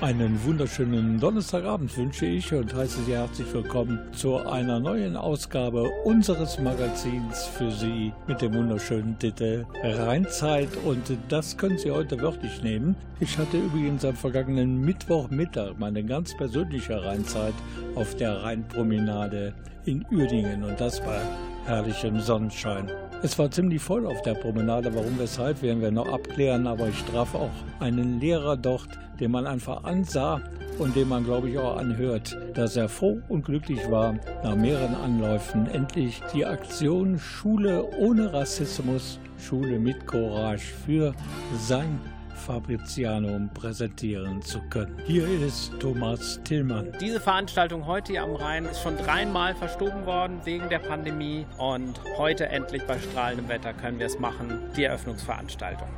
Einen wunderschönen Donnerstagabend wünsche ich und heiße Sie herzlich willkommen zu einer neuen Ausgabe unseres Magazins für Sie mit dem wunderschönen Titel Rheinzeit und das können Sie heute wörtlich nehmen. Ich hatte übrigens am vergangenen Mittwochmittag meine ganz persönliche Rheinzeit auf der Rheinpromenade in Uerdingen und das war herrlichem Sonnenschein. Es war ziemlich voll auf der Promenade. Warum, weshalb, werden wir noch abklären. Aber ich traf auch einen Lehrer dort, den man einfach ansah und dem man, glaube ich, auch anhört, dass er froh und glücklich war, nach mehreren Anläufen endlich die Aktion Schule ohne Rassismus, Schule mit Courage für sein Fabricianum präsentieren zu können. Hier ist Thomas Tillmann. Diese Veranstaltung heute hier am Rhein ist schon dreimal verstoben worden wegen der Pandemie und heute endlich bei strahlendem Wetter können wir es machen, die Eröffnungsveranstaltung.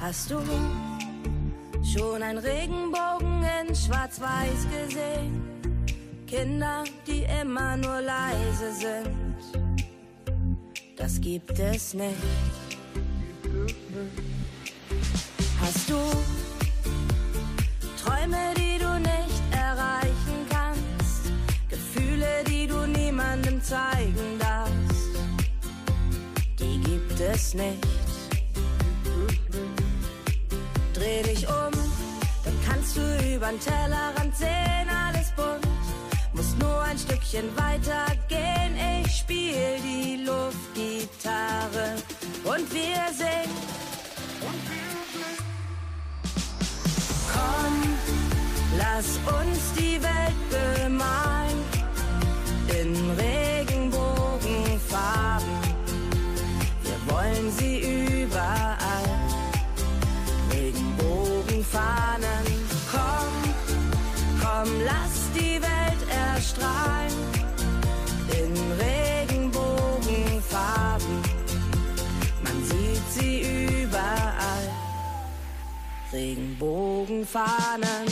Hast du schon ein Regenbogen in Schwarz-Weiß gesehen? Kinder, die immer nur leise sind. Das gibt es nicht. Hast du Träume, die du nicht erreichen kannst? Gefühle, die du niemandem zeigen darfst? Die gibt es nicht. Dreh dich um, dann kannst du übern Tellerrand sehen, alles bunt. Muss nur ein Stückchen weiter gehen, ich spiel die Luftgitarre und wir singen. Und wir Komm, lass uns die Welt bemalen in Regenbogenfarben. Regenbogenfahnen.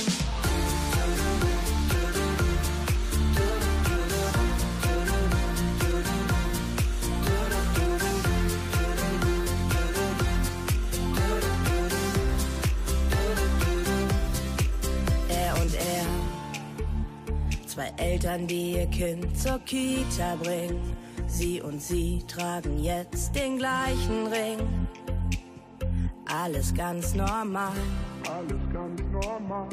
Er und er, zwei Eltern, die ihr Kind zur Kita bringen. Sie und sie tragen jetzt den gleichen Ring alles ganz normal. Alles ganz normal.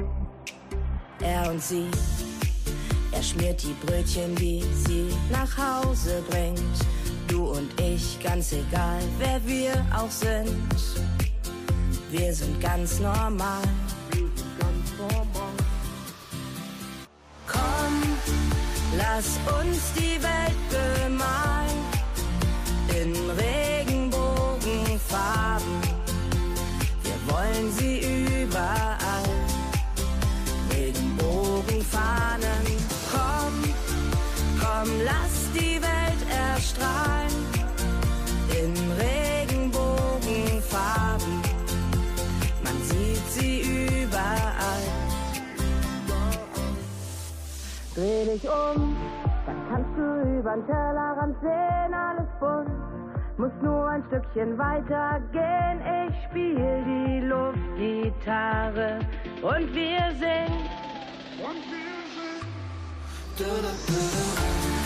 Er und sie, er schmiert die Brötchen, die sie nach Hause bringt. Du und ich, ganz egal, wer wir auch sind. Wir sind ganz normal. Wir sind ganz normal. Komm, lass uns die Welt bemalen in Regenbogenfarben. Wollen sie überall. Regenbogenfahnen. Komm, komm, lass die Welt erstrahlen in Regenbogenfarben. Man sieht sie überall. Dreh dich um, dann kannst du übern Tellerrand sehen. Muss nur ein Stückchen weiter gehen, ich spiel die Luftgitarre. Und wir singen. Und wir sind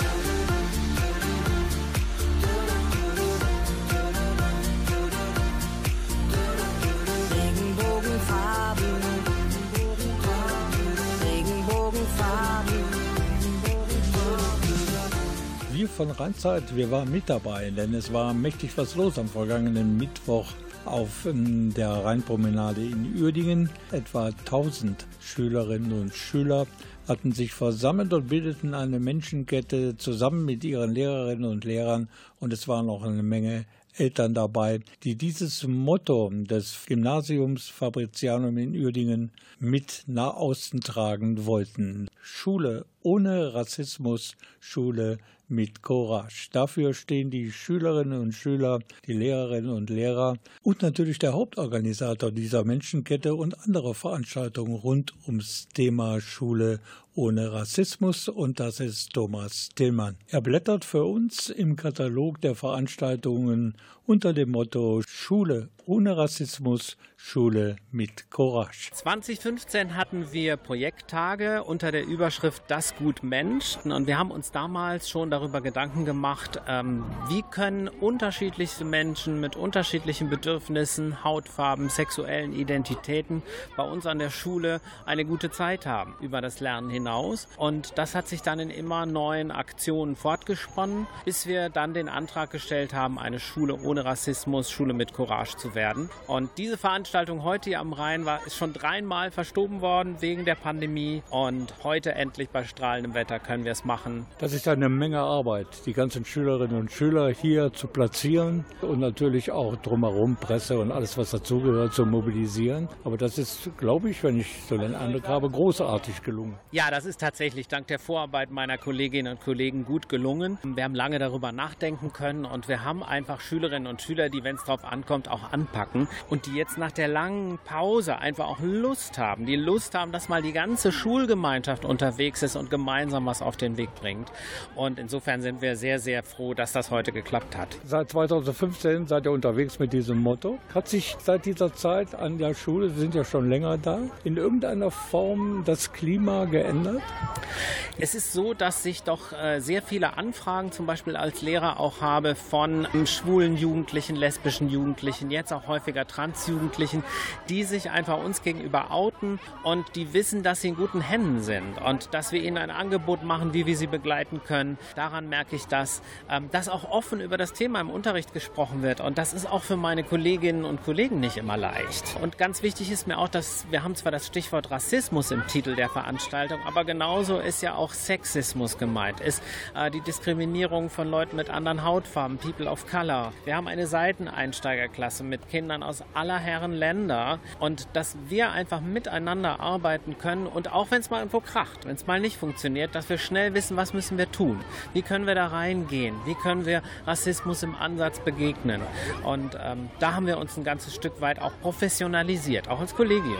Wir von Rheinzeit, wir waren mit dabei, denn es war mächtig was los am vergangenen Mittwoch auf ähm, der Rheinpromenade in Uerdingen. Etwa 1000 Schülerinnen und Schüler hatten sich versammelt und bildeten eine Menschenkette zusammen mit ihren Lehrerinnen und Lehrern und es waren auch eine Menge Eltern dabei, die dieses Motto des Gymnasiums Fabricianum in Uerdingen mit nach außen tragen wollten. Schule ohne Rassismus, Schule mit Courage. Dafür stehen die Schülerinnen und Schüler, die Lehrerinnen und Lehrer und natürlich der Hauptorganisator dieser Menschenkette und andere Veranstaltungen rund ums Thema Schule ohne Rassismus und das ist Thomas Tillmann. Er blättert für uns im Katalog der Veranstaltungen unter dem Motto Schule ohne Rassismus, Schule mit Courage. 2015 hatten wir Projekttage unter der Überschrift Das Gut Mensch und wir haben uns damals schon darüber Gedanken gemacht, ähm, wie können unterschiedlichste Menschen mit unterschiedlichen Bedürfnissen, Hautfarben, sexuellen Identitäten bei uns an der Schule eine gute Zeit haben über das Lernen hinaus. Und das hat sich dann in immer neuen Aktionen fortgesponnen, bis wir dann den Antrag gestellt haben, eine Schule ohne Rassismus, Schule mit Courage zu werden. Und diese Veranstaltung heute hier am Rhein war ist schon dreimal verstoben worden wegen der Pandemie und heute endlich bei strahlendem Wetter können wir es machen. Das ist eine Menge Arbeit, die ganzen Schülerinnen und Schüler hier zu platzieren und natürlich auch drumherum Presse und alles, was dazugehört, zu mobilisieren. Aber das ist, glaube ich, wenn ich so den Eindruck habe, großartig gelungen. Ja, das ist tatsächlich dank der Vorarbeit meiner Kolleginnen und Kollegen gut gelungen. Wir haben lange darüber nachdenken können und wir haben einfach Schülerinnen und Schüler, die, wenn es drauf ankommt, auch anpacken und die jetzt nach der langen Pause einfach auch Lust haben, die Lust haben, dass mal die ganze Schulgemeinschaft unterwegs ist und gemeinsam was auf den Weg bringt. Und insofern sind wir sehr, sehr froh, dass das heute geklappt hat. Seit 2015 seid ihr unterwegs mit diesem Motto. Hat sich seit dieser Zeit an der Schule, wir sind ja schon länger da, in irgendeiner Form das Klima geändert? Es ist so, dass ich doch äh, sehr viele Anfragen zum Beispiel als Lehrer auch habe von ähm, schwulen Jugendlichen, lesbischen Jugendlichen, jetzt auch häufiger Transjugendlichen, die sich einfach uns gegenüber outen und die wissen, dass sie in guten Händen sind und dass wir ihnen ein Angebot machen, wie wir sie begleiten können. Daran merke ich das, ähm, dass auch offen über das Thema im Unterricht gesprochen wird und das ist auch für meine Kolleginnen und Kollegen nicht immer leicht. Und ganz wichtig ist mir auch, dass wir haben zwar das Stichwort Rassismus im Titel der Veranstaltung, aber genauso ist ja auch Sexismus gemeint, ist äh, die Diskriminierung von Leuten mit anderen Hautfarben, People of Color. Wir haben eine Seiteneinsteigerklasse mit Kindern aus aller Herren Länder und dass wir einfach miteinander arbeiten können und auch wenn es mal irgendwo kracht, wenn es mal nicht funktioniert, dass wir schnell wissen, was müssen wir tun, wie können wir da reingehen, wie können wir Rassismus im Ansatz begegnen und ähm, da haben wir uns ein ganzes Stück weit auch professionalisiert, auch als Kollegium.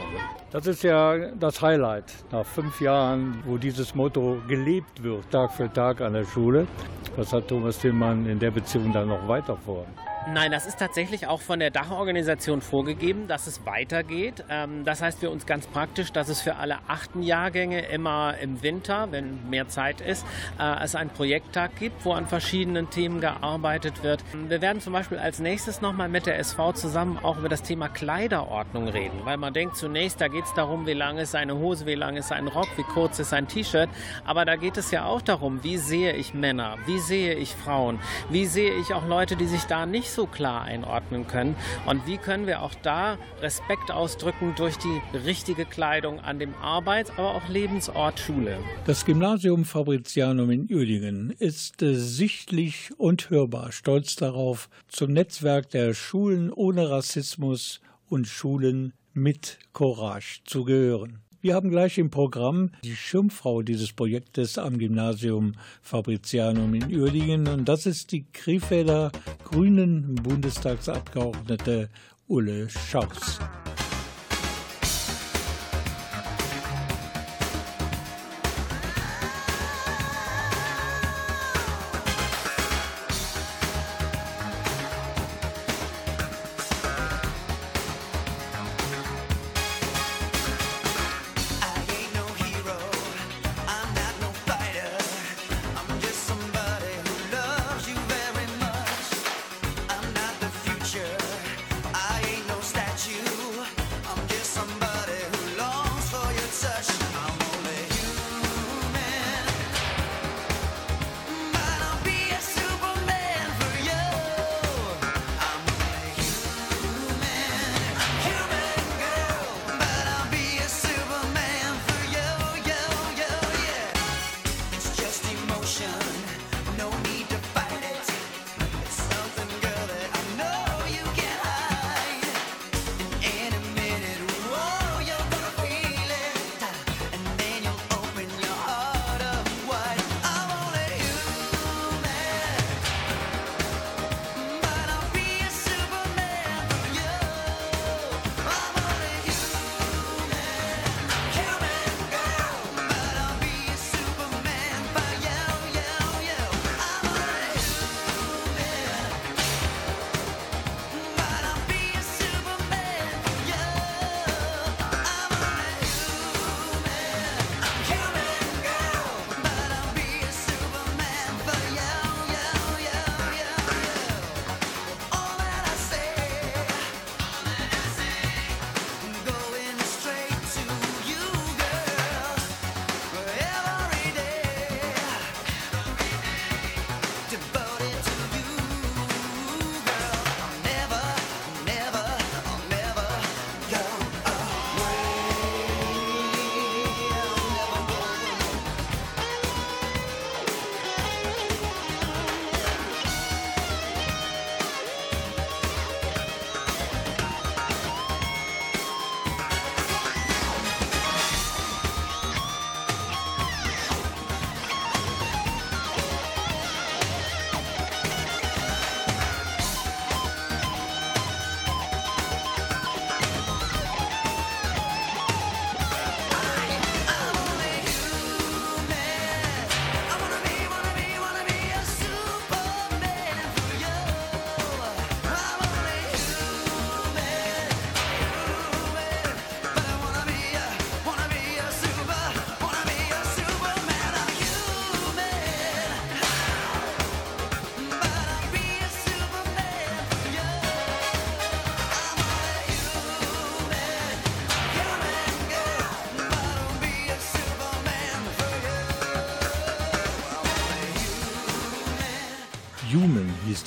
Das ist ja das Highlight nach fünf Jahren, wo dieses Motto gelebt wird, Tag für Tag an der Schule. Was hat Thomas Tillmann in der Beziehung dann noch weiter vor? Nein, das ist tatsächlich auch von der Dachorganisation vorgegeben, dass es weitergeht. Ähm, das heißt für uns ganz praktisch, dass es für alle achten Jahrgänge immer im Winter, wenn mehr Zeit ist, äh, es einen Projekttag gibt, wo an verschiedenen Themen gearbeitet wird. Wir werden zum Beispiel als nächstes nochmal mit der SV zusammen auch über das Thema Kleiderordnung reden, weil man denkt zunächst, da geht es darum, wie lang ist eine Hose, wie lang ist ein Rock, wie kurz ist ein T-Shirt. Aber da geht es ja auch darum, wie sehe ich Männer, wie sehe ich Frauen, wie sehe ich auch Leute, die sich da nicht so klar einordnen können. Und wie können wir auch da Respekt ausdrücken durch die richtige Kleidung an dem Arbeits-, aber auch Lebensort Schule. Das Gymnasium Fabricianum in Uerdingen ist äh, sichtlich und hörbar stolz darauf, zum Netzwerk der Schulen ohne Rassismus und Schulen mit Courage zu gehören. Wir haben gleich im Programm die Schirmfrau dieses Projektes am Gymnasium Fabricianum in Uerdingen und das ist die Krefelder Grünen Bundestagsabgeordnete Ulle Schaus.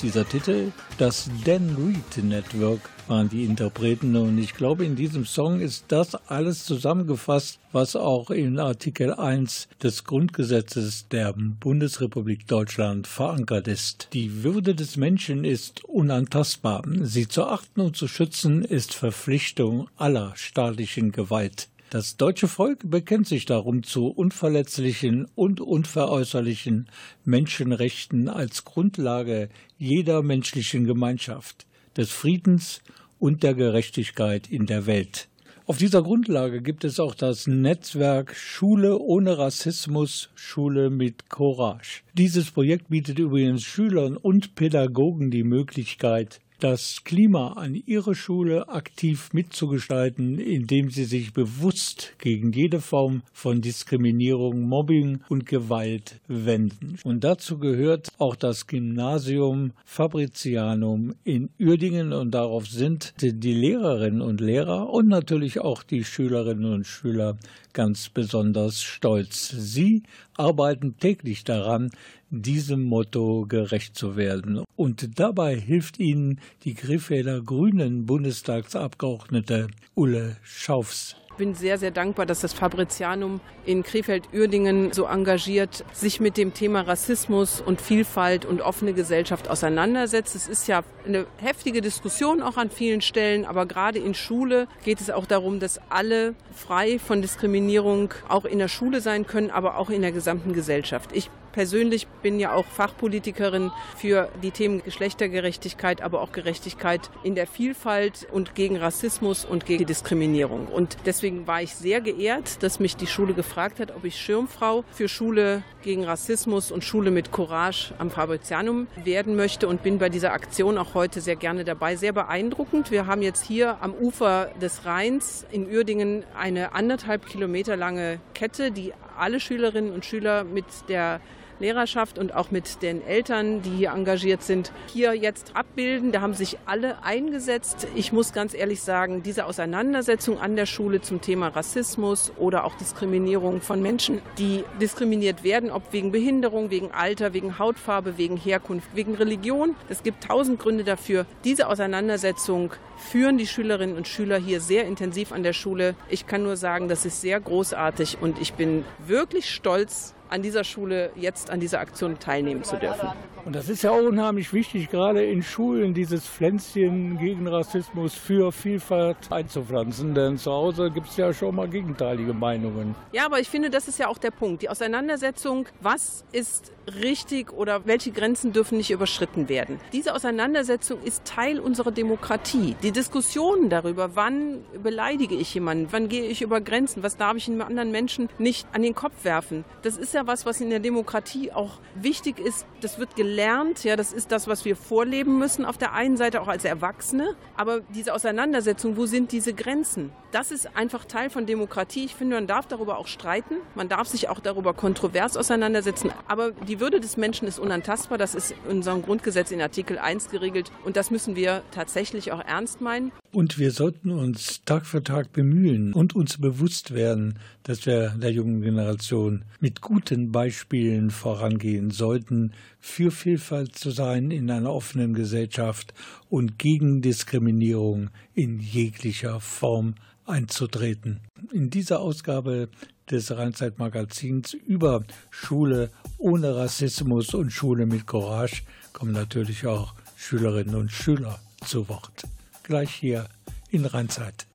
Dieser Titel. Das Dan Reed Network waren die Interpreten und ich glaube, in diesem Song ist das alles zusammengefasst, was auch in Artikel 1 des Grundgesetzes der Bundesrepublik Deutschland verankert ist. Die Würde des Menschen ist unantastbar. Sie zu achten und zu schützen ist Verpflichtung aller staatlichen Gewalt. Das deutsche Volk bekennt sich darum zu unverletzlichen und unveräußerlichen Menschenrechten als Grundlage jeder menschlichen Gemeinschaft, des Friedens und der Gerechtigkeit in der Welt. Auf dieser Grundlage gibt es auch das Netzwerk Schule ohne Rassismus, Schule mit Courage. Dieses Projekt bietet übrigens Schülern und Pädagogen die Möglichkeit, das Klima an ihrer Schule aktiv mitzugestalten, indem sie sich bewusst gegen jede Form von Diskriminierung, Mobbing und Gewalt wenden. Und dazu gehört auch das Gymnasium Fabricianum in Uerdingen und darauf sind die Lehrerinnen und Lehrer und natürlich auch die Schülerinnen und Schüler ganz besonders stolz. Sie arbeiten täglich daran, diesem Motto gerecht zu werden. Und dabei hilft ihnen die Krefelder Grünen Bundestagsabgeordnete Ulle Schaufs bin sehr, sehr dankbar, dass das Fabricianum in Krefeld-Uerdingen so engagiert sich mit dem Thema Rassismus und Vielfalt und offene Gesellschaft auseinandersetzt. Es ist ja eine heftige Diskussion auch an vielen Stellen, aber gerade in Schule geht es auch darum, dass alle frei von Diskriminierung auch in der Schule sein können, aber auch in der gesamten Gesellschaft. Ich persönlich bin ja auch Fachpolitikerin für die Themen Geschlechtergerechtigkeit, aber auch Gerechtigkeit in der Vielfalt und gegen Rassismus und gegen Diskriminierung. Und deswegen war ich sehr geehrt, dass mich die Schule gefragt hat, ob ich Schirmfrau für Schule gegen Rassismus und Schule mit Courage am Fabricianum werden möchte und bin bei dieser Aktion auch heute sehr gerne dabei. Sehr beeindruckend. Wir haben jetzt hier am Ufer des Rheins in Uerdingen eine anderthalb Kilometer lange Kette, die alle Schülerinnen und Schüler mit der Lehrerschaft und auch mit den Eltern, die hier engagiert sind, hier jetzt abbilden. Da haben sich alle eingesetzt. Ich muss ganz ehrlich sagen, diese Auseinandersetzung an der Schule zum Thema Rassismus oder auch Diskriminierung von Menschen, die diskriminiert werden, ob wegen Behinderung, wegen Alter, wegen Hautfarbe, wegen Herkunft, wegen Religion. Es gibt tausend Gründe dafür. Diese Auseinandersetzung führen die Schülerinnen und Schüler hier sehr intensiv an der Schule. Ich kann nur sagen, das ist sehr großartig und ich bin wirklich stolz an dieser Schule jetzt an dieser Aktion teilnehmen zu dürfen. Und das ist ja auch unheimlich wichtig, gerade in Schulen dieses Pflänzchen gegen Rassismus für Vielfalt einzupflanzen, denn zu Hause gibt es ja schon mal gegenteilige Meinungen. Ja, aber ich finde, das ist ja auch der Punkt. Die Auseinandersetzung, was ist richtig oder welche Grenzen dürfen nicht überschritten werden. Diese Auseinandersetzung ist Teil unserer Demokratie. Die Diskussionen darüber, wann beleidige ich jemanden, wann gehe ich über Grenzen, was darf ich einem anderen Menschen nicht an den Kopf werfen, das ist ja was, was in der Demokratie auch wichtig ist. Das wird gelernt. Ja, das ist das, was wir vorleben müssen auf der einen Seite auch als Erwachsene. Aber diese Auseinandersetzung, wo sind diese Grenzen? Das ist einfach Teil von Demokratie. Ich finde, man darf darüber auch streiten. Man darf sich auch darüber kontrovers auseinandersetzen. Aber die Würde des Menschen ist unantastbar. Das ist in unserem Grundgesetz in Artikel 1 geregelt. Und das müssen wir tatsächlich auch ernst meinen. Und wir sollten uns Tag für Tag bemühen und uns bewusst werden, dass wir der jungen Generation mit guten Beispielen vorangehen sollten, für Vielfalt zu sein in einer offenen Gesellschaft und gegen Diskriminierung in jeglicher Form einzutreten. In dieser Ausgabe des Rheinzeitmagazins über Schule ohne Rassismus und Schule mit Courage kommen natürlich auch Schülerinnen und Schüler zu Wort gleich hier in Rheinzeit.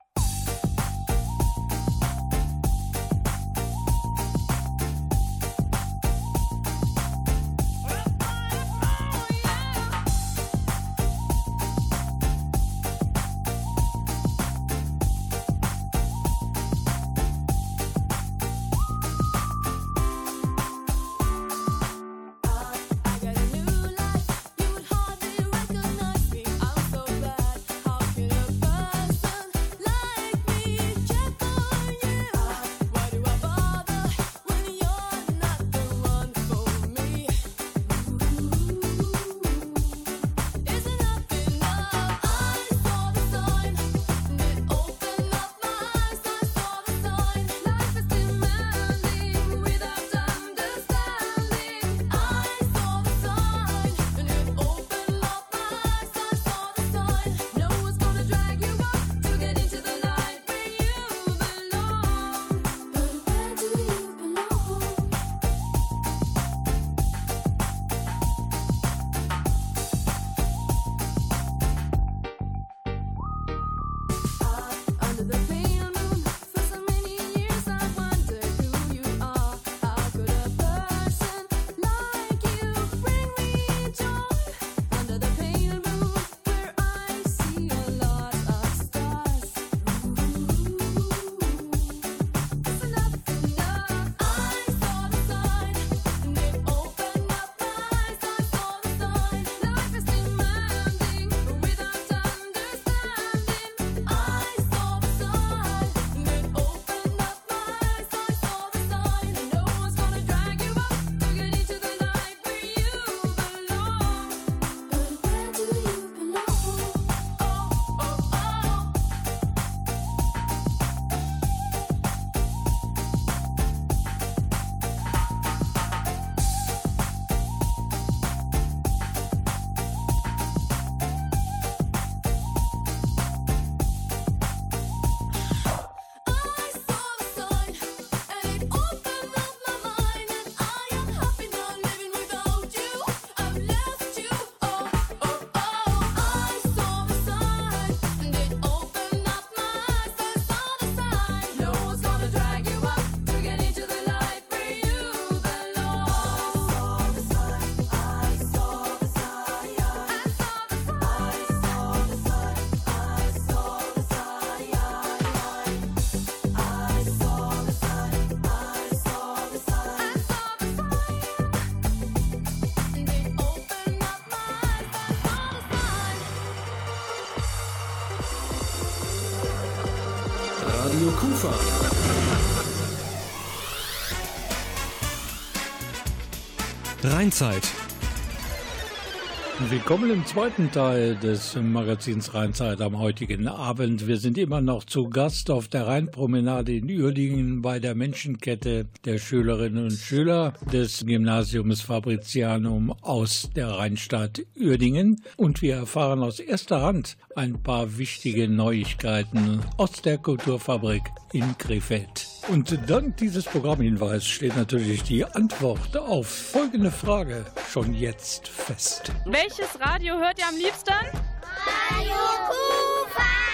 Rheinzeit. Willkommen im zweiten Teil des Magazins Rheinzeit am heutigen Abend. Wir sind immer noch zu Gast auf der Rheinpromenade in Uerdingen bei der Menschenkette der Schülerinnen und Schüler des Gymnasiums Fabricianum aus der Rheinstadt Uerdingen. Und wir erfahren aus erster Hand ein paar wichtige Neuigkeiten aus der Kulturfabrik in Krefeld. Und dank dieses Programmhinweis steht natürlich die Antwort auf folgende Frage schon jetzt fest. Welches Radio hört ihr am liebsten? Radio Kufa!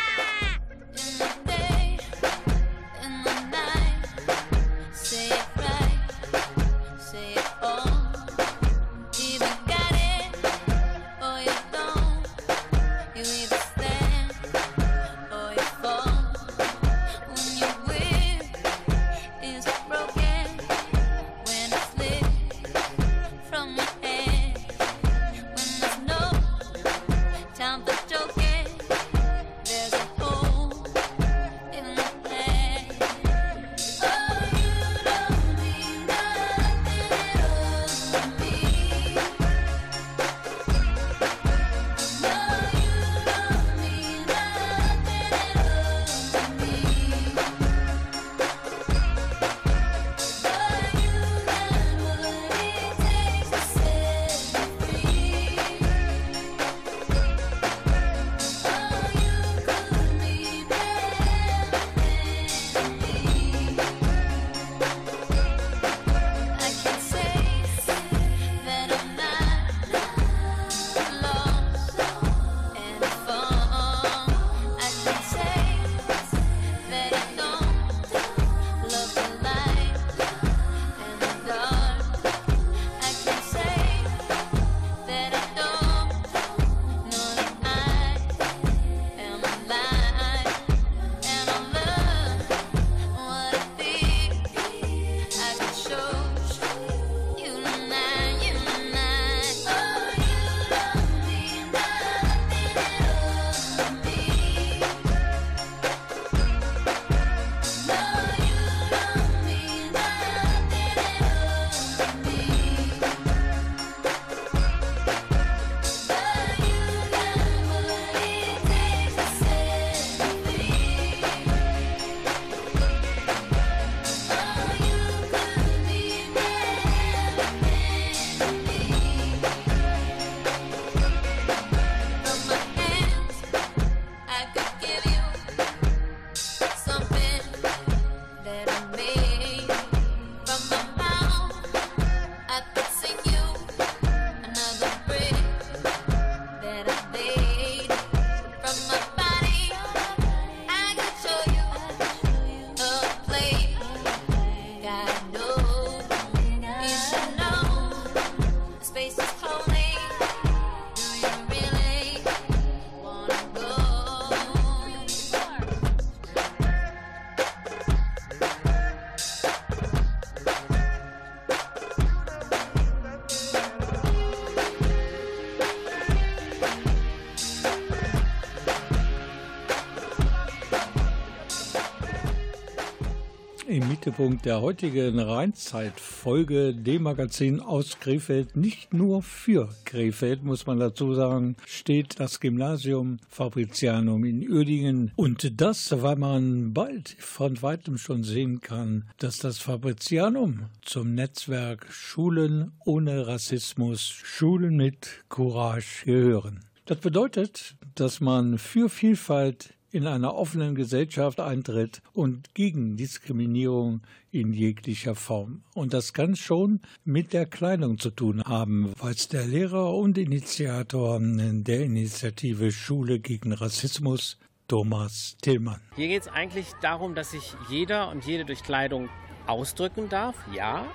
Mittelpunkt der heutigen Rheinzeit-Folge, dem Magazin aus Krefeld. Nicht nur für Krefeld, muss man dazu sagen, steht das Gymnasium Fabricianum in Uerdingen. Und das, weil man bald von weitem schon sehen kann, dass das Fabricianum zum Netzwerk Schulen ohne Rassismus, Schulen mit Courage gehören. Das bedeutet, dass man für Vielfalt in einer offenen Gesellschaft eintritt und gegen Diskriminierung in jeglicher Form. Und das kann schon mit der Kleidung zu tun haben, weiß der Lehrer und Initiator der Initiative Schule gegen Rassismus, Thomas Tillmann. Hier geht es eigentlich darum, dass sich jeder und jede durch Kleidung ausdrücken darf, ja,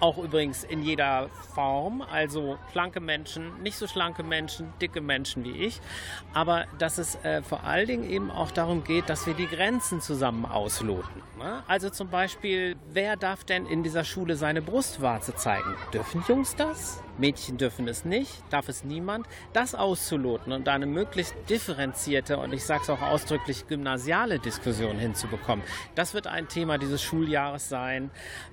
Auch übrigens in jeder Form, also schlanke Menschen, nicht so schlanke Menschen, dicke Menschen wie ich. Aber dass es äh, vor allen Dingen eben auch darum geht, dass wir die Grenzen zusammen ausloten. Ne? Also zum Beispiel, wer darf denn in dieser Schule seine Brustwarze zeigen? Dürfen Jungs das? Mädchen dürfen es nicht, darf es niemand, das auszuloten und da eine möglichst differenzierte und ich sage es auch ausdrücklich gymnasiale Diskussion hinzubekommen. Das wird ein Thema dieses Schuljahres sein.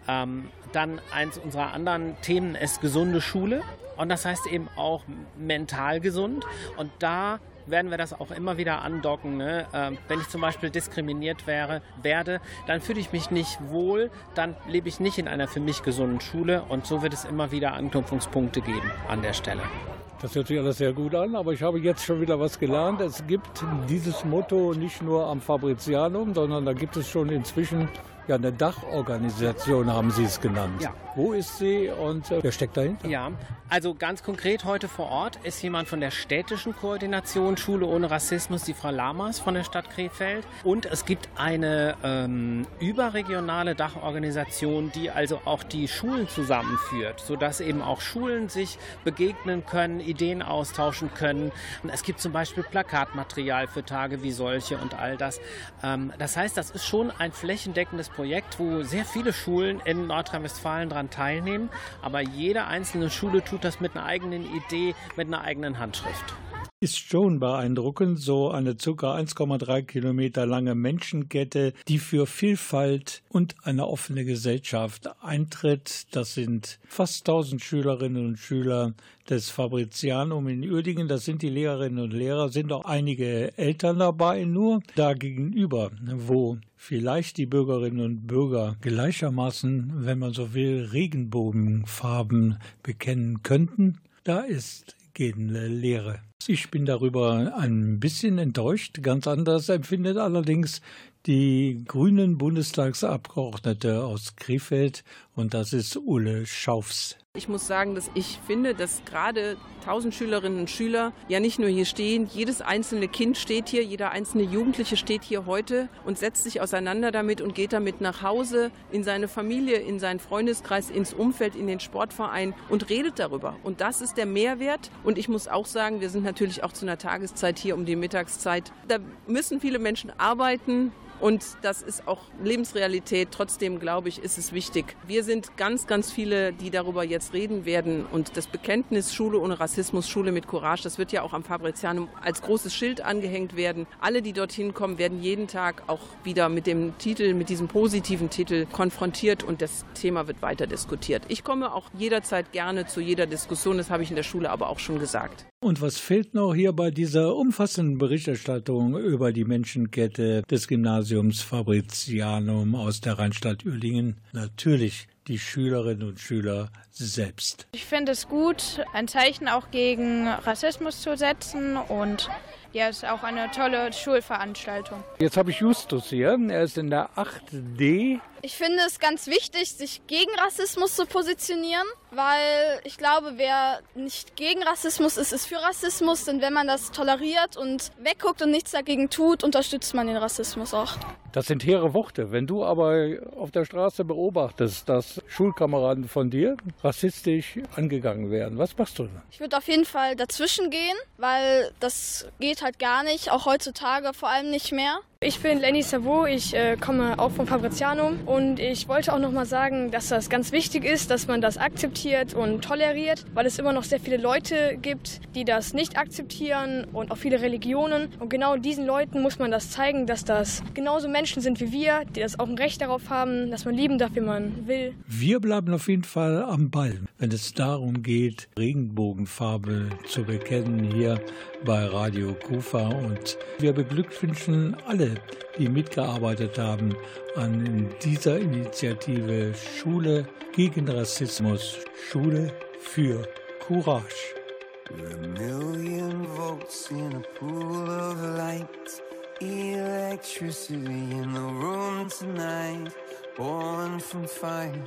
Ähm, dann eins unserer anderen Themen ist gesunde Schule und das heißt eben auch mental gesund und da werden wir das auch immer wieder andocken. Ne? Ähm, wenn ich zum Beispiel diskriminiert wäre, werde, dann fühle ich mich nicht wohl, dann lebe ich nicht in einer für mich gesunden Schule und so wird es immer wieder Anknüpfungspunkte geben an der Stelle. Das hört sich alles sehr gut an, aber ich habe jetzt schon wieder was gelernt. Es gibt dieses Motto nicht nur am Fabrizianum, sondern da gibt es schon inzwischen ja, eine Dachorganisation, haben Sie es genannt. Ja. Wo ist sie und äh, wer steckt dahinter? Ja, also ganz konkret heute vor Ort ist jemand von der städtischen Koordination Schule ohne Rassismus, die Frau Lamas von der Stadt Krefeld. Und es gibt eine ähm, überregionale Dachorganisation, die also auch die Schulen zusammenführt, sodass eben auch Schulen sich begegnen können, Ideen austauschen können. Und es gibt zum Beispiel Plakatmaterial für Tage wie solche und all das. Ähm, das heißt, das ist schon ein flächendeckendes Projekt, wo sehr viele Schulen in Nordrhein-Westfalen dran teilnehmen. Aber jede einzelne Schule tut das mit einer eigenen Idee, mit einer eigenen Handschrift. Ist schon beeindruckend, so eine ca. 1,3 Kilometer lange Menschenkette, die für Vielfalt und eine offene Gesellschaft eintritt. Das sind fast 1000 Schülerinnen und Schüler des Fabrizianum in Uerdingen. Das sind die Lehrerinnen und Lehrer, sind auch einige Eltern dabei, nur da gegenüber, wo vielleicht die Bürgerinnen und Bürger gleichermaßen, wenn man so will, Regenbogenfarben bekennen könnten, da ist gehende Lehre. Ich bin darüber ein bisschen enttäuscht. Ganz anders empfindet allerdings die grünen Bundestagsabgeordnete aus Krefeld und das ist Ulle Schaufs. Ich muss sagen, dass ich finde, dass gerade 1000 Schülerinnen und Schüler ja nicht nur hier stehen, jedes einzelne Kind steht hier, jeder einzelne Jugendliche steht hier heute und setzt sich auseinander damit und geht damit nach Hause, in seine Familie, in seinen Freundeskreis, ins Umfeld, in den Sportverein und redet darüber. Und das ist der Mehrwert. Und ich muss auch sagen, wir sind natürlich auch zu einer Tageszeit hier um die Mittagszeit. Da müssen viele Menschen arbeiten. Und das ist auch Lebensrealität. Trotzdem glaube ich, ist es wichtig. Wir sind ganz, ganz viele, die darüber jetzt reden werden. Und das Bekenntnis Schule ohne Rassismus, Schule mit Courage, das wird ja auch am Fabrizianum als großes Schild angehängt werden. Alle, die dorthin kommen, werden jeden Tag auch wieder mit dem Titel, mit diesem positiven Titel konfrontiert und das Thema wird weiter diskutiert. Ich komme auch jederzeit gerne zu jeder Diskussion. Das habe ich in der Schule aber auch schon gesagt. Und was fehlt noch hier bei dieser umfassenden Berichterstattung über die Menschenkette des Gymnasiums Fabrizianum aus der Rheinstadt Uerdingen? Natürlich die Schülerinnen und Schüler selbst. Ich finde es gut, ein Zeichen auch gegen Rassismus zu setzen und ja, es ist auch eine tolle Schulveranstaltung. Jetzt habe ich Justus hier, er ist in der 8D. Ich finde es ganz wichtig, sich gegen Rassismus zu positionieren, weil ich glaube, wer nicht gegen Rassismus ist, ist für Rassismus. Denn wenn man das toleriert und wegguckt und nichts dagegen tut, unterstützt man den Rassismus auch. Das sind hehre Worte. Wenn du aber auf der Straße beobachtest, dass Schulkameraden von dir rassistisch angegangen werden, was machst du? Ich würde auf jeden Fall dazwischen gehen, weil das geht halt gar nicht, auch heutzutage vor allem nicht mehr. Ich bin Lenny Savo, ich äh, komme auch vom Fabrizianum und ich wollte auch nochmal sagen, dass das ganz wichtig ist, dass man das akzeptiert und toleriert, weil es immer noch sehr viele Leute gibt, die das nicht akzeptieren und auch viele Religionen. Und genau diesen Leuten muss man das zeigen, dass das genauso Menschen sind wie wir, die das auch ein Recht darauf haben, dass man lieben darf, wie man will. Wir bleiben auf jeden Fall am Ball, wenn es darum geht, Regenbogenfarbe zu bekennen hier bei Radio Kufa und wir beglückwünschen alle die mitgearbeitet haben an dieser Initiative Schule gegen Rassismus, Schule für Courage. We're a million volts in a pool of light, electricity in the room tonight, born from fire,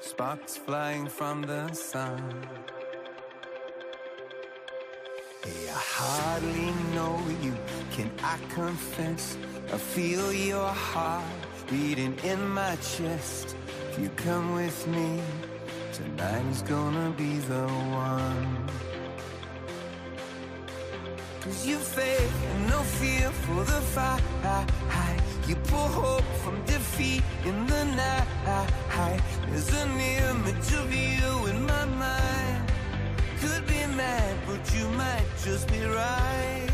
sparks flying from the sun. Hey, I hardly know you, can I confess? I feel your heart beating in my chest. If you come with me, Tonight is gonna be the one. Cause you faith and no fear for the fight. You pull hope from defeat in the night. There's an image of you in my mind. Could be mad, but you might just be right.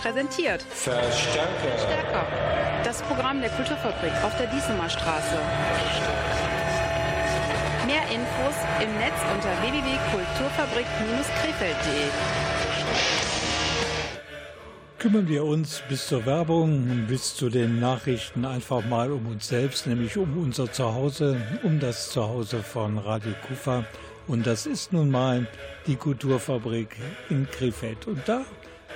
Präsentiert Verstärker. Stärker. Das Programm der Kulturfabrik auf der Diesemer Straße. Mehr Infos im Netz unter www.kulturfabrik-krefeld.de. Kümmern wir uns bis zur Werbung, bis zu den Nachrichten einfach mal um uns selbst, nämlich um unser Zuhause, um das Zuhause von Radio Kufa. Und das ist nun mal die Kulturfabrik in Krefeld. Und da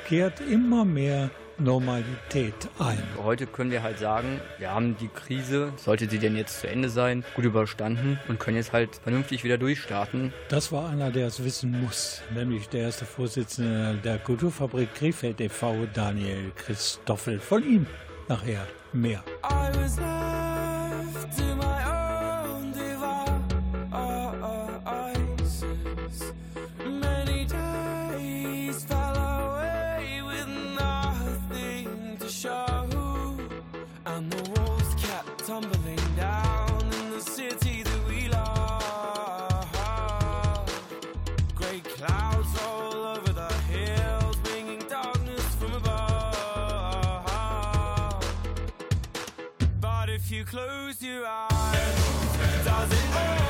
kehrt immer mehr Normalität ein. Heute können wir halt sagen, wir haben die Krise, sollte sie denn jetzt zu Ende sein, gut überstanden und können jetzt halt vernünftig wieder durchstarten. Das war einer, der es wissen muss, nämlich der erste Vorsitzende der Kulturfabrik Krefeld e.V., Daniel Christoffel. Von ihm nachher mehr. I was left to my close your eyes, does it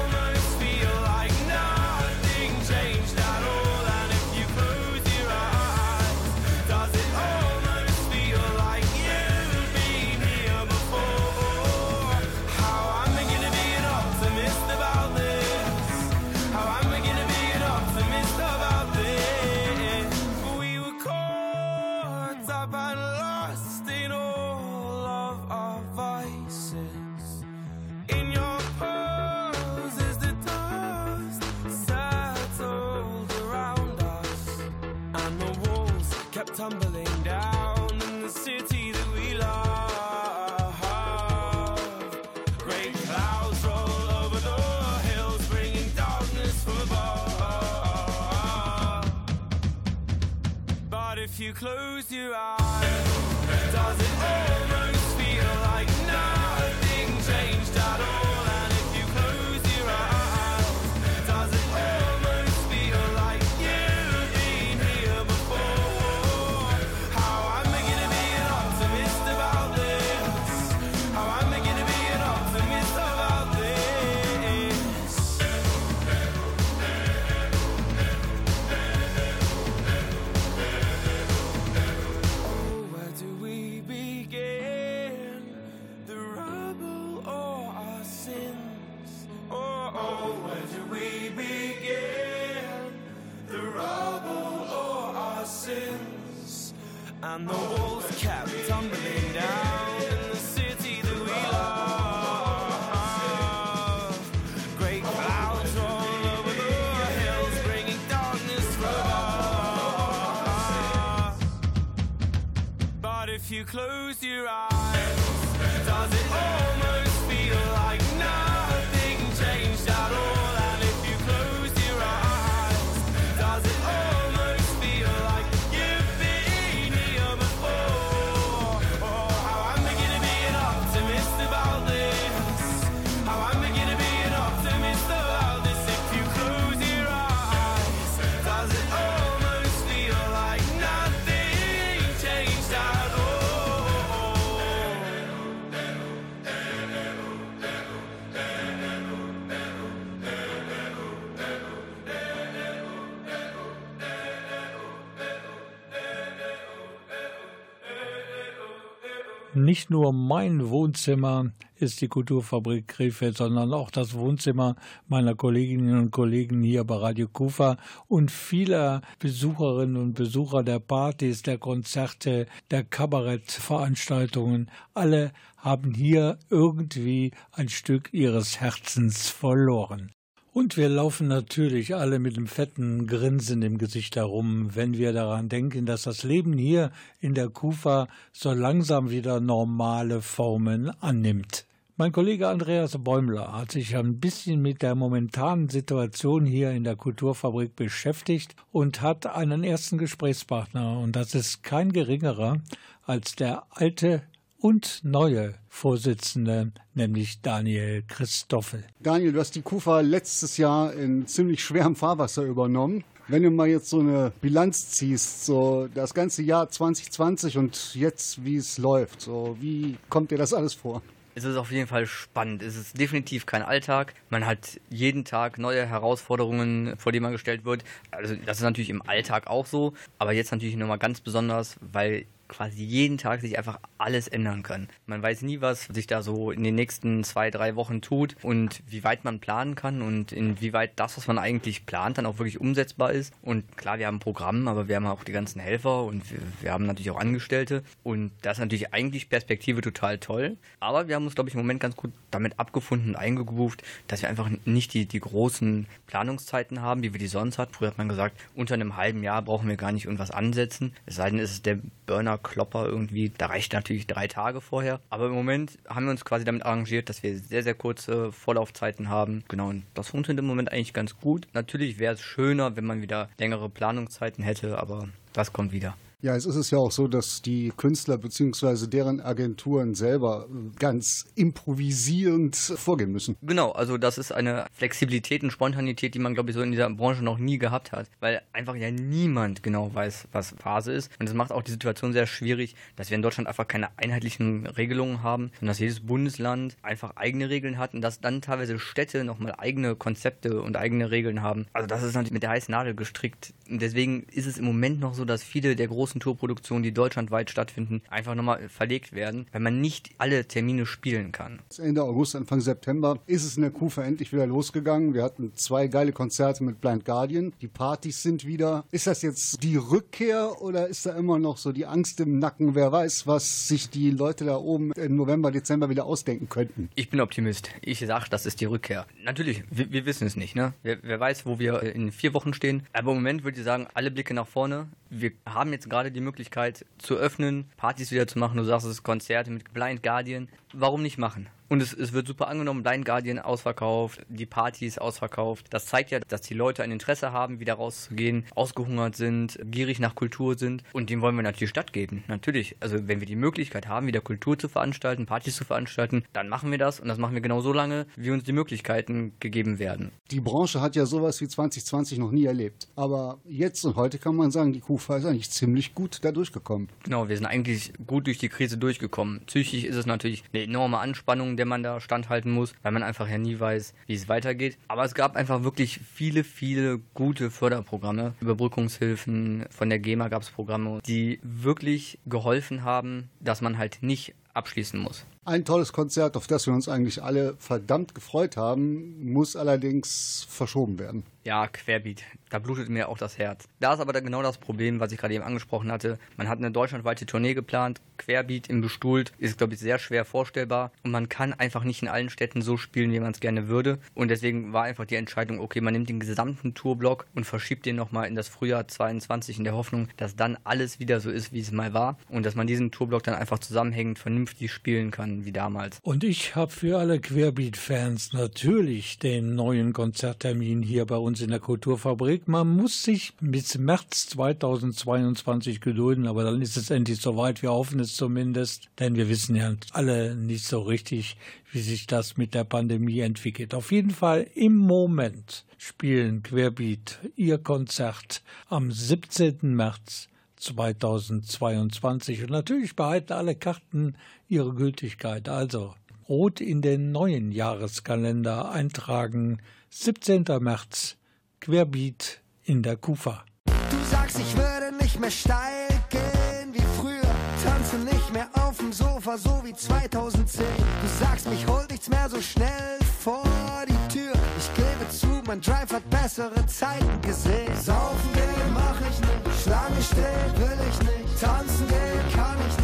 Nicht nur mein Wohnzimmer ist die Kulturfabrik Krefeld, sondern auch das Wohnzimmer meiner Kolleginnen und Kollegen hier bei Radio Kufa und vieler Besucherinnen und Besucher der Partys, der Konzerte, der Kabarettveranstaltungen. Alle haben hier irgendwie ein Stück ihres Herzens verloren. Und wir laufen natürlich alle mit einem fetten Grinsen im Gesicht herum, wenn wir daran denken, dass das Leben hier in der Kufa so langsam wieder normale Formen annimmt. Mein Kollege Andreas Bäumler hat sich ein bisschen mit der momentanen Situation hier in der Kulturfabrik beschäftigt und hat einen ersten Gesprächspartner. Und das ist kein geringerer als der alte und neue Vorsitzende, nämlich Daniel Christoffel. Daniel, du hast die KUFA letztes Jahr in ziemlich schwerem Fahrwasser übernommen. Wenn du mal jetzt so eine Bilanz ziehst, so das ganze Jahr 2020 und jetzt, wie es läuft, so wie kommt dir das alles vor? Es ist auf jeden Fall spannend. Es ist definitiv kein Alltag. Man hat jeden Tag neue Herausforderungen, vor die man gestellt wird. Also das ist natürlich im Alltag auch so, aber jetzt natürlich nochmal ganz besonders, weil quasi jeden Tag sich einfach alles ändern kann. Man weiß nie, was sich da so in den nächsten zwei, drei Wochen tut und wie weit man planen kann und inwieweit das, was man eigentlich plant, dann auch wirklich umsetzbar ist. Und klar, wir haben ein aber wir haben auch die ganzen Helfer und wir, wir haben natürlich auch Angestellte und das ist natürlich eigentlich Perspektive total toll. Aber wir haben uns, glaube ich, im Moment ganz gut damit abgefunden und eingegroovt, dass wir einfach nicht die, die großen Planungszeiten haben, wie wir die sonst hatten. Früher hat man gesagt, unter einem halben Jahr brauchen wir gar nicht irgendwas ansetzen. Es sei denn, es ist der Burner Klopper irgendwie. Da reicht natürlich drei Tage vorher. Aber im Moment haben wir uns quasi damit arrangiert, dass wir sehr, sehr kurze Vorlaufzeiten haben. Genau, und das funktioniert im Moment eigentlich ganz gut. Natürlich wäre es schöner, wenn man wieder längere Planungszeiten hätte, aber das kommt wieder. Ja, es ist ja auch so, dass die Künstler bzw. deren Agenturen selber ganz improvisierend vorgehen müssen. Genau, also das ist eine Flexibilität und Spontanität, die man, glaube ich, so in dieser Branche noch nie gehabt hat, weil einfach ja niemand genau weiß, was Phase ist. Und das macht auch die Situation sehr schwierig, dass wir in Deutschland einfach keine einheitlichen Regelungen haben, sondern dass jedes Bundesland einfach eigene Regeln hat und dass dann teilweise Städte nochmal eigene Konzepte und eigene Regeln haben. Also das ist natürlich mit der heißen Nadel gestrickt. Und deswegen ist es im Moment noch so, dass viele der großen Tourproduktionen, die deutschlandweit stattfinden, einfach nochmal verlegt werden, weil man nicht alle Termine spielen kann. Ende August, Anfang September ist es in der Kufa endlich wieder losgegangen. Wir hatten zwei geile Konzerte mit Blind Guardian. Die Partys sind wieder. Ist das jetzt die Rückkehr oder ist da immer noch so die Angst im Nacken? Wer weiß, was sich die Leute da oben im November, Dezember wieder ausdenken könnten? Ich bin Optimist. Ich sage, das ist die Rückkehr. Natürlich, wir, wir wissen es nicht. Ne? Wer, wer weiß, wo wir in vier Wochen stehen. Aber im Moment würde ich sagen, alle Blicke nach vorne. Wir haben jetzt gerade die Möglichkeit zu öffnen, Partys wieder zu machen. Du sagst, es Konzerte mit Blind Guardian. Warum nicht machen? Und es, es wird super angenommen. Blind Guardian ausverkauft, die Party ist ausverkauft. Das zeigt ja, dass die Leute ein Interesse haben, wieder rauszugehen, ausgehungert sind, gierig nach Kultur sind. Und dem wollen wir natürlich stattgeben. Natürlich. Also wenn wir die Möglichkeit haben, wieder Kultur zu veranstalten, Partys zu veranstalten, dann machen wir das. Und das machen wir genau so lange, wie uns die Möglichkeiten gegeben werden. Die Branche hat ja sowas wie 2020 noch nie erlebt. Aber jetzt und heute kann man sagen, die Kufa ist eigentlich ziemlich gut da durchgekommen. Genau, wir sind eigentlich gut durch die Krise durchgekommen. Psychisch ist es natürlich eine enorme Anspannung, der man da standhalten muss, weil man einfach ja nie weiß, wie es weitergeht. Aber es gab einfach wirklich viele, viele gute Förderprogramme, Überbrückungshilfen, von der GEMA gab es Programme, die wirklich geholfen haben, dass man halt nicht abschließen muss. Ein tolles Konzert, auf das wir uns eigentlich alle verdammt gefreut haben, muss allerdings verschoben werden. Ja, Querbeat. Da blutet mir auch das Herz. Da ist aber genau das Problem, was ich gerade eben angesprochen hatte. Man hat eine deutschlandweite Tournee geplant. Querbeat im Bestuhlt ist, glaube ich, sehr schwer vorstellbar. Und man kann einfach nicht in allen Städten so spielen, wie man es gerne würde. Und deswegen war einfach die Entscheidung, okay, man nimmt den gesamten Tourblock und verschiebt den nochmal in das Frühjahr 22 in der Hoffnung, dass dann alles wieder so ist, wie es mal war. Und dass man diesen Tourblock dann einfach zusammenhängend vernünftig spielen kann, wie damals. Und ich habe für alle Querbeat-Fans natürlich den neuen Konzerttermin hier bei uns in der Kulturfabrik. Man muss sich bis März 2022 gedulden, aber dann ist es endlich soweit. Wir hoffen es zumindest, denn wir wissen ja alle nicht so richtig, wie sich das mit der Pandemie entwickelt. Auf jeden Fall im Moment spielen Querbeat ihr Konzert am 17. März 2022. Und natürlich behalten alle Karten ihre Gültigkeit. Also rot in den neuen Jahreskalender eintragen. 17. März, Querbeat in der Kufa. Du sagst, ich würde nicht mehr steil gehen wie früher. Tanze nicht mehr auf dem Sofa, so wie 2010. Du sagst, mich holt nichts mehr so schnell vor die Tür. Ich gebe zu, mein Drive hat bessere Zeiten gesehen. Saufen gehen mach ich nicht, Schlange stehen will ich nicht. Tanzen gehen kann ich nicht,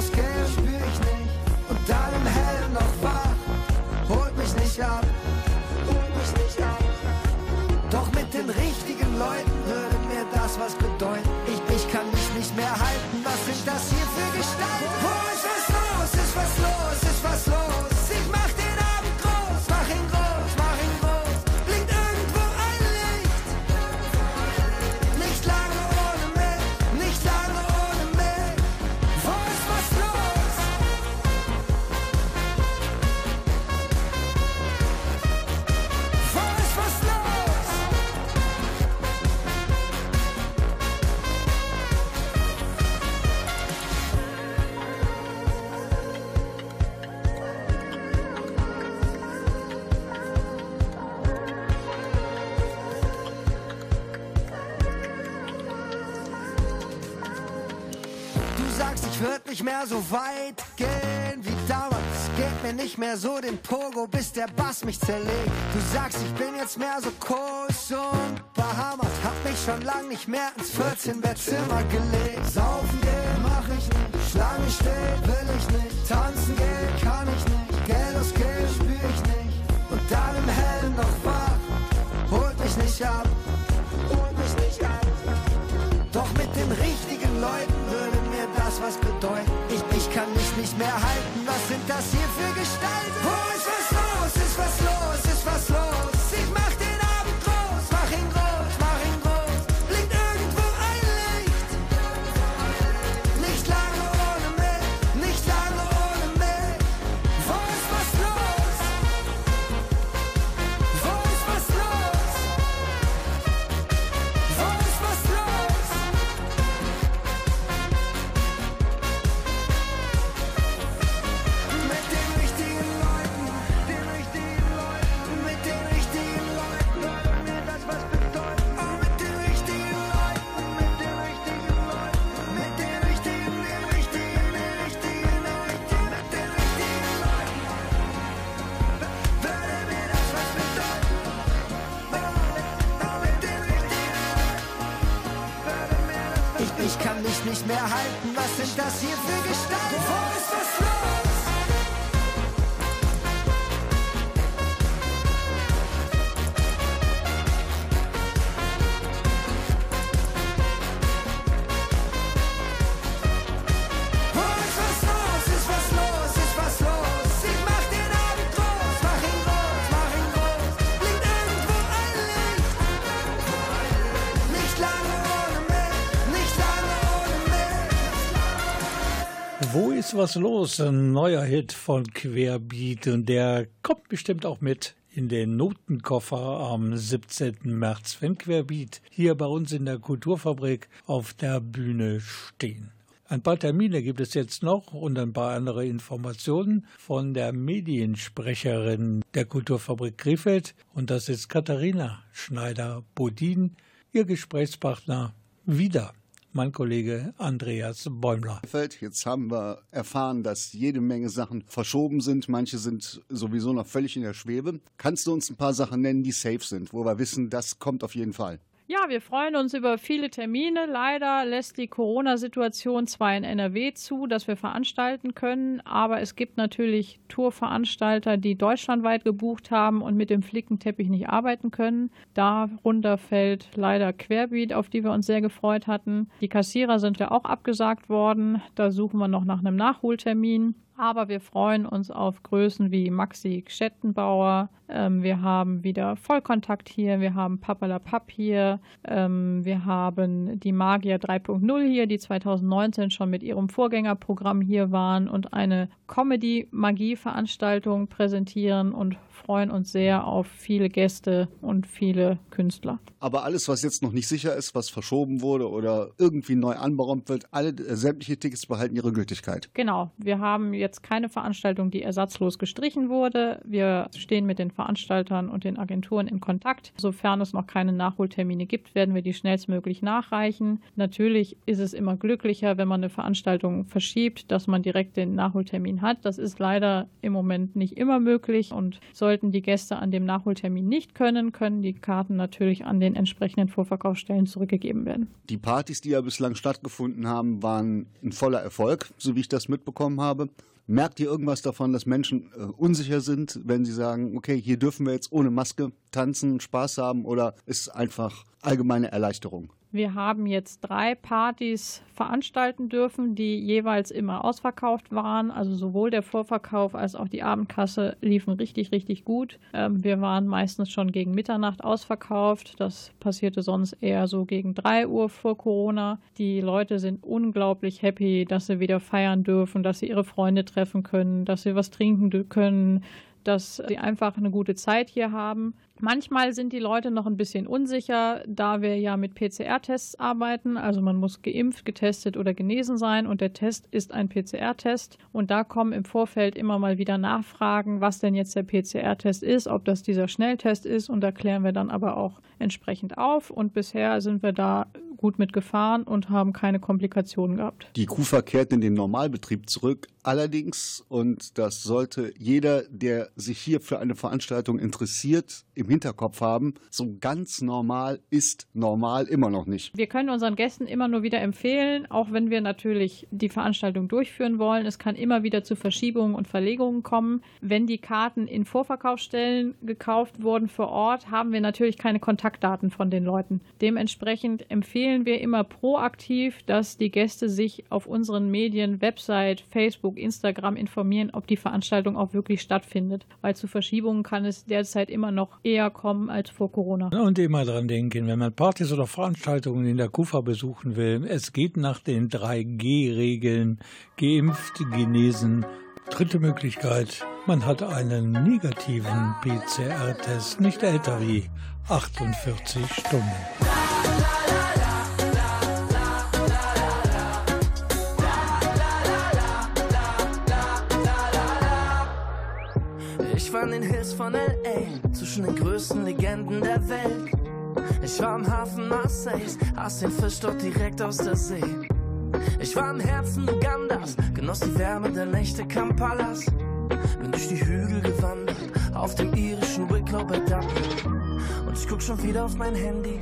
Aus Geld spür ich nicht. Und dann im Hellen noch wach, holt mich nicht ab, holt mich nicht ab. Doch mit den richtigen Leuten würde mir das was bedeuten. Nicht mehr so weit gehen wie damals. Geht mir nicht mehr so den Pogo, bis der Bass mich zerlegt. Du sagst, ich bin jetzt mehr so Kurs und Bahamas. Hab mich schon lang nicht mehr ins 14-Bettzimmer gelegt. Saufen gehen mach ich nicht, Schlange stehen will ich nicht. Tanzen gehen kann ich nicht, Geld aus Geld spür ich nicht. Und dann im Hellen noch wach, holt mich nicht ab, holt mich nicht ab. Doch mit den richtigen Leuten würde das was bedeuten. Ich, ich kann mich nicht mehr halten. Was sind das hier für Gestalten? Wo ist was los? Ist was los? Sind das hier für Gestalten? Ist was los? Ein neuer Hit von Querbeat und der kommt bestimmt auch mit in den Notenkoffer am 17. März, wenn Querbeat hier bei uns in der Kulturfabrik auf der Bühne stehen. Ein paar Termine gibt es jetzt noch und ein paar andere Informationen von der Mediensprecherin der Kulturfabrik Krefeld und das ist Katharina Schneider-Bodin, ihr Gesprächspartner wieder mein Kollege Andreas Bäumler. Jetzt haben wir erfahren, dass jede Menge Sachen verschoben sind. Manche sind sowieso noch völlig in der Schwebe. Kannst du uns ein paar Sachen nennen, die safe sind, wo wir wissen, das kommt auf jeden Fall? Ja, wir freuen uns über viele Termine. Leider lässt die Corona-Situation zwar in NRW zu, dass wir veranstalten können, aber es gibt natürlich Tourveranstalter, die deutschlandweit gebucht haben und mit dem Flickenteppich nicht arbeiten können. Darunter fällt leider Querbeat, auf die wir uns sehr gefreut hatten. Die Kassierer sind ja auch abgesagt worden. Da suchen wir noch nach einem Nachholtermin. Aber wir freuen uns auf Größen wie Maxi Schettenbauer. Ähm, wir haben wieder Vollkontakt hier. Wir haben Papalapap hier. Ähm, wir haben die Magier 3.0 hier, die 2019 schon mit ihrem Vorgängerprogramm hier waren und eine Comedy-Magie-Veranstaltung präsentieren und freuen uns sehr auf viele Gäste und viele Künstler. Aber alles, was jetzt noch nicht sicher ist, was verschoben wurde oder irgendwie neu anberaumt wird, alle äh, sämtliche Tickets behalten ihre Gültigkeit. Genau. Wir haben jetzt keine Veranstaltung, die ersatzlos gestrichen wurde. Wir stehen mit den Veranstaltern und den Agenturen in Kontakt. Sofern es noch keine Nachholtermine gibt, werden wir die schnellstmöglich nachreichen. Natürlich ist es immer glücklicher, wenn man eine Veranstaltung verschiebt, dass man direkt den Nachholtermin hat. Das ist leider im Moment nicht immer möglich und sollten die Gäste an dem Nachholtermin nicht können, können die Karten natürlich an den entsprechenden Vorverkaufsstellen zurückgegeben werden. Die Partys, die ja bislang stattgefunden haben, waren ein voller Erfolg, so wie ich das mitbekommen habe. Merkt ihr irgendwas davon, dass Menschen äh, unsicher sind, wenn sie sagen, okay, hier dürfen wir jetzt ohne Maske tanzen, Spaß haben oder ist es einfach allgemeine Erleichterung? Wir haben jetzt drei Partys veranstalten dürfen, die jeweils immer ausverkauft waren. Also sowohl der Vorverkauf als auch die Abendkasse liefen richtig, richtig gut. Ähm, wir waren meistens schon gegen Mitternacht ausverkauft. Das passierte sonst eher so gegen 3 Uhr vor Corona. Die Leute sind unglaublich happy, dass sie wieder feiern dürfen, dass sie ihre Freunde treffen können, dass sie was trinken können dass sie einfach eine gute Zeit hier haben. Manchmal sind die Leute noch ein bisschen unsicher, da wir ja mit PCR-Tests arbeiten. Also man muss geimpft, getestet oder genesen sein und der Test ist ein PCR-Test. Und da kommen im Vorfeld immer mal wieder Nachfragen, was denn jetzt der PCR-Test ist, ob das dieser Schnelltest ist. Und da klären wir dann aber auch entsprechend auf. Und bisher sind wir da gut mitgefahren und haben keine Komplikationen gehabt. Die KUFA kehrt in den Normalbetrieb zurück. Allerdings, und das sollte jeder, der sich hier für eine Veranstaltung interessiert, im Hinterkopf haben, so ganz normal ist normal immer noch nicht. Wir können unseren Gästen immer nur wieder empfehlen, auch wenn wir natürlich die Veranstaltung durchführen wollen. Es kann immer wieder zu Verschiebungen und Verlegungen kommen. Wenn die Karten in Vorverkaufsstellen gekauft wurden vor Ort, haben wir natürlich keine Kontaktdaten von den Leuten. Dementsprechend empfehlen wir immer proaktiv, dass die Gäste sich auf unseren Medien, Website, Facebook, Instagram informieren, ob die Veranstaltung auch wirklich stattfindet. Weil zu Verschiebungen kann es derzeit immer noch eher kommen als vor Corona. Und immer dran denken, wenn man Partys oder Veranstaltungen in der KUFA besuchen will, es geht nach den 3G-Regeln, geimpft, genesen. Dritte Möglichkeit, man hat einen negativen PCR-Test, nicht älter wie 48 Stunden. In den Hills von L.A., zwischen den größten Legenden der Welt. Ich war im Hafen Marseilles, aß den Fisch dort direkt aus der See. Ich war im Herzen Ugandas, genoss die Wärme der Nächte Kampalas. Bin durch die Hügel gewandert, auf dem irischen Wicklow bei Dublin. Und ich guck schon wieder auf mein Handy,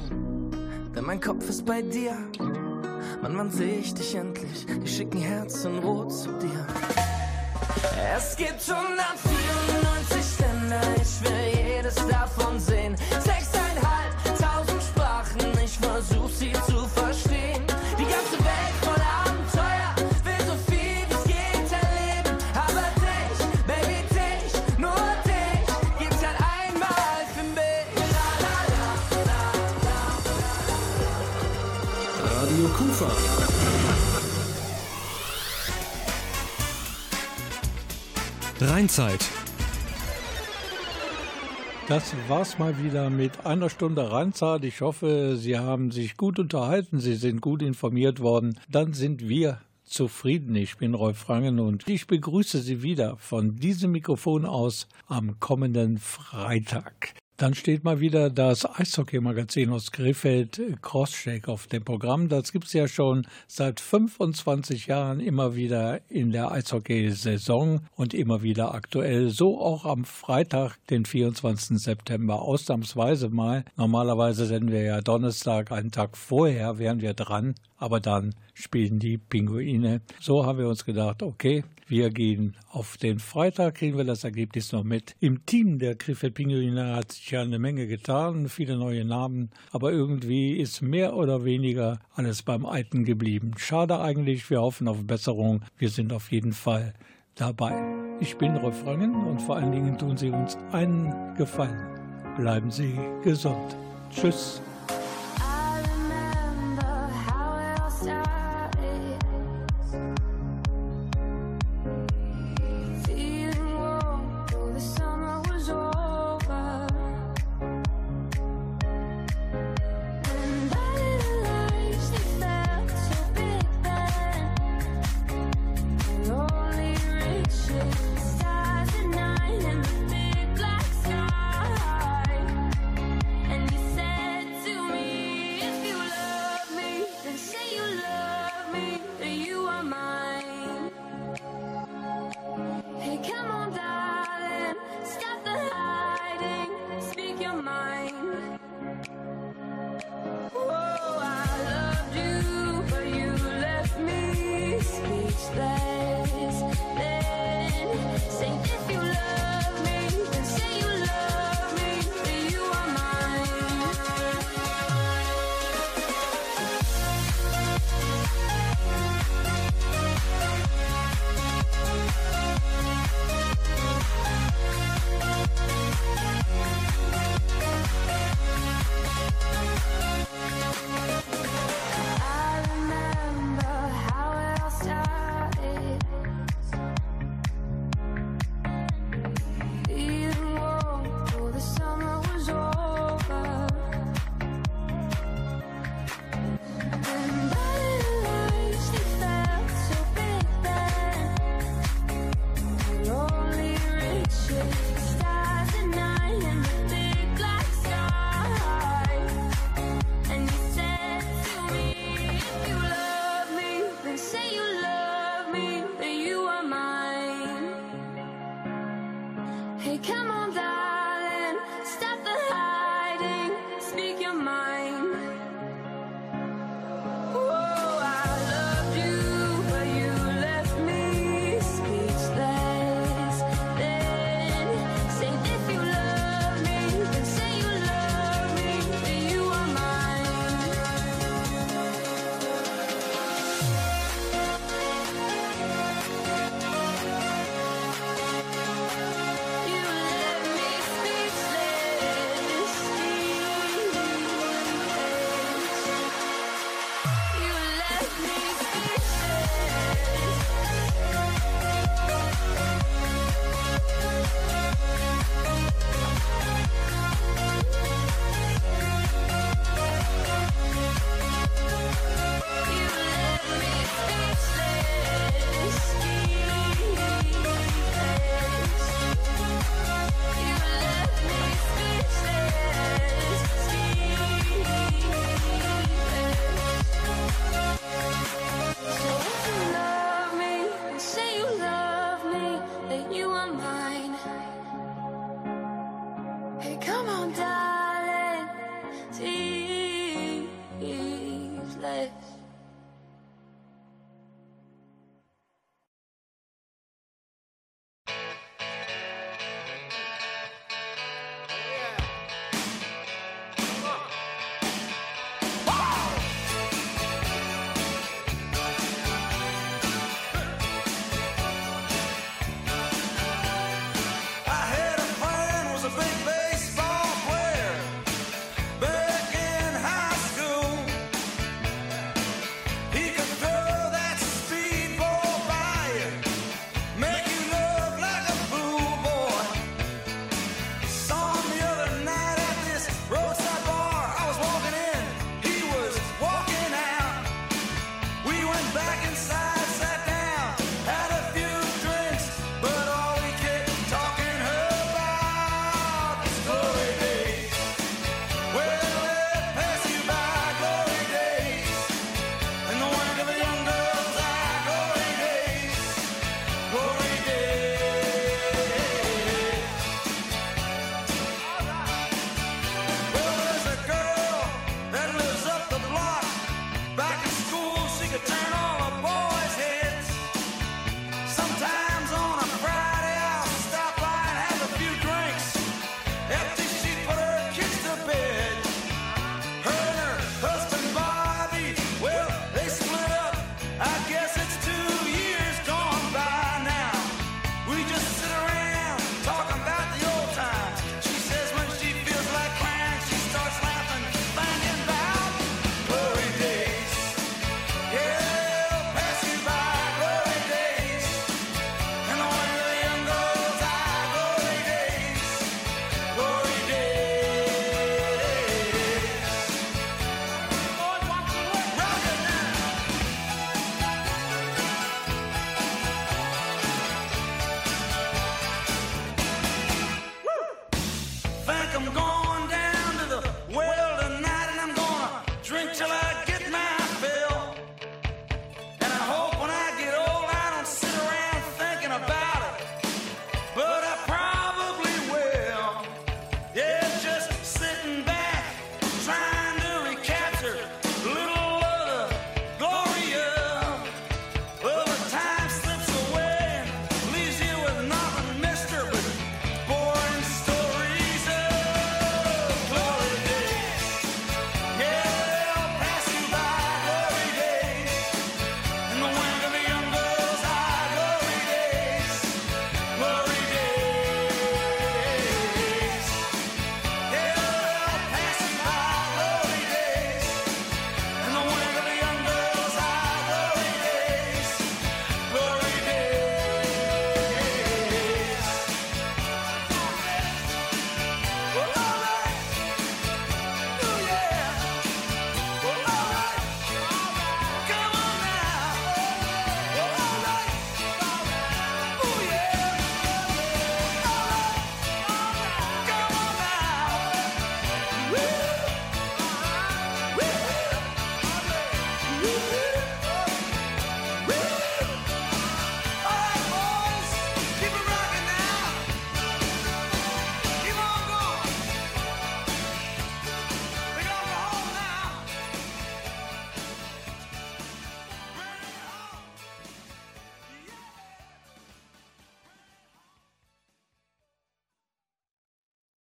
denn mein Kopf ist bei dir. Mann, wann seh ich dich endlich? Ich schick ein Herz in Rot zu dir. Es gibt 194 Länder, ich will jedes davon sehen. Sechseinhalbtausend Sprachen, ich versuch sie zu verstehen. Die ganze Welt voller Abenteuer, will so viel wie's geht erleben. Aber dich, Baby, dich, nur dich, gibt's halt einmal für mich. Radio Kufa. Rheinzeit. Das war's mal wieder mit einer Stunde Rheinzeit. Ich hoffe, Sie haben sich gut unterhalten, Sie sind gut informiert worden. Dann sind wir zufrieden. Ich bin Rolf Frangen und ich begrüße Sie wieder von diesem Mikrofon aus am kommenden Freitag. Dann steht mal wieder das Eishockey-Magazin aus Krefeld Crosscheck auf dem Programm. Das gibt es ja schon seit 25 Jahren immer wieder in der Eishockey-Saison und immer wieder aktuell. So auch am Freitag, den 24. September, ausnahmsweise mal. Normalerweise senden wir ja Donnerstag, einen Tag vorher, wären wir dran aber dann spielen die Pinguine. So haben wir uns gedacht, okay, wir gehen auf den Freitag, kriegen wir das Ergebnis noch mit. Im Team der Krefeld Pinguine hat sich sich ja eine Menge getan, viele neue Namen, aber irgendwie ist mehr oder weniger alles beim Alten geblieben. Schade eigentlich, wir hoffen auf Besserung, wir sind auf jeden Fall dabei. Ich bin Rolf Rangen und vor allen Dingen tun Sie uns einen Gefallen. Bleiben Sie gesund. Tschüss. I remember how it all started.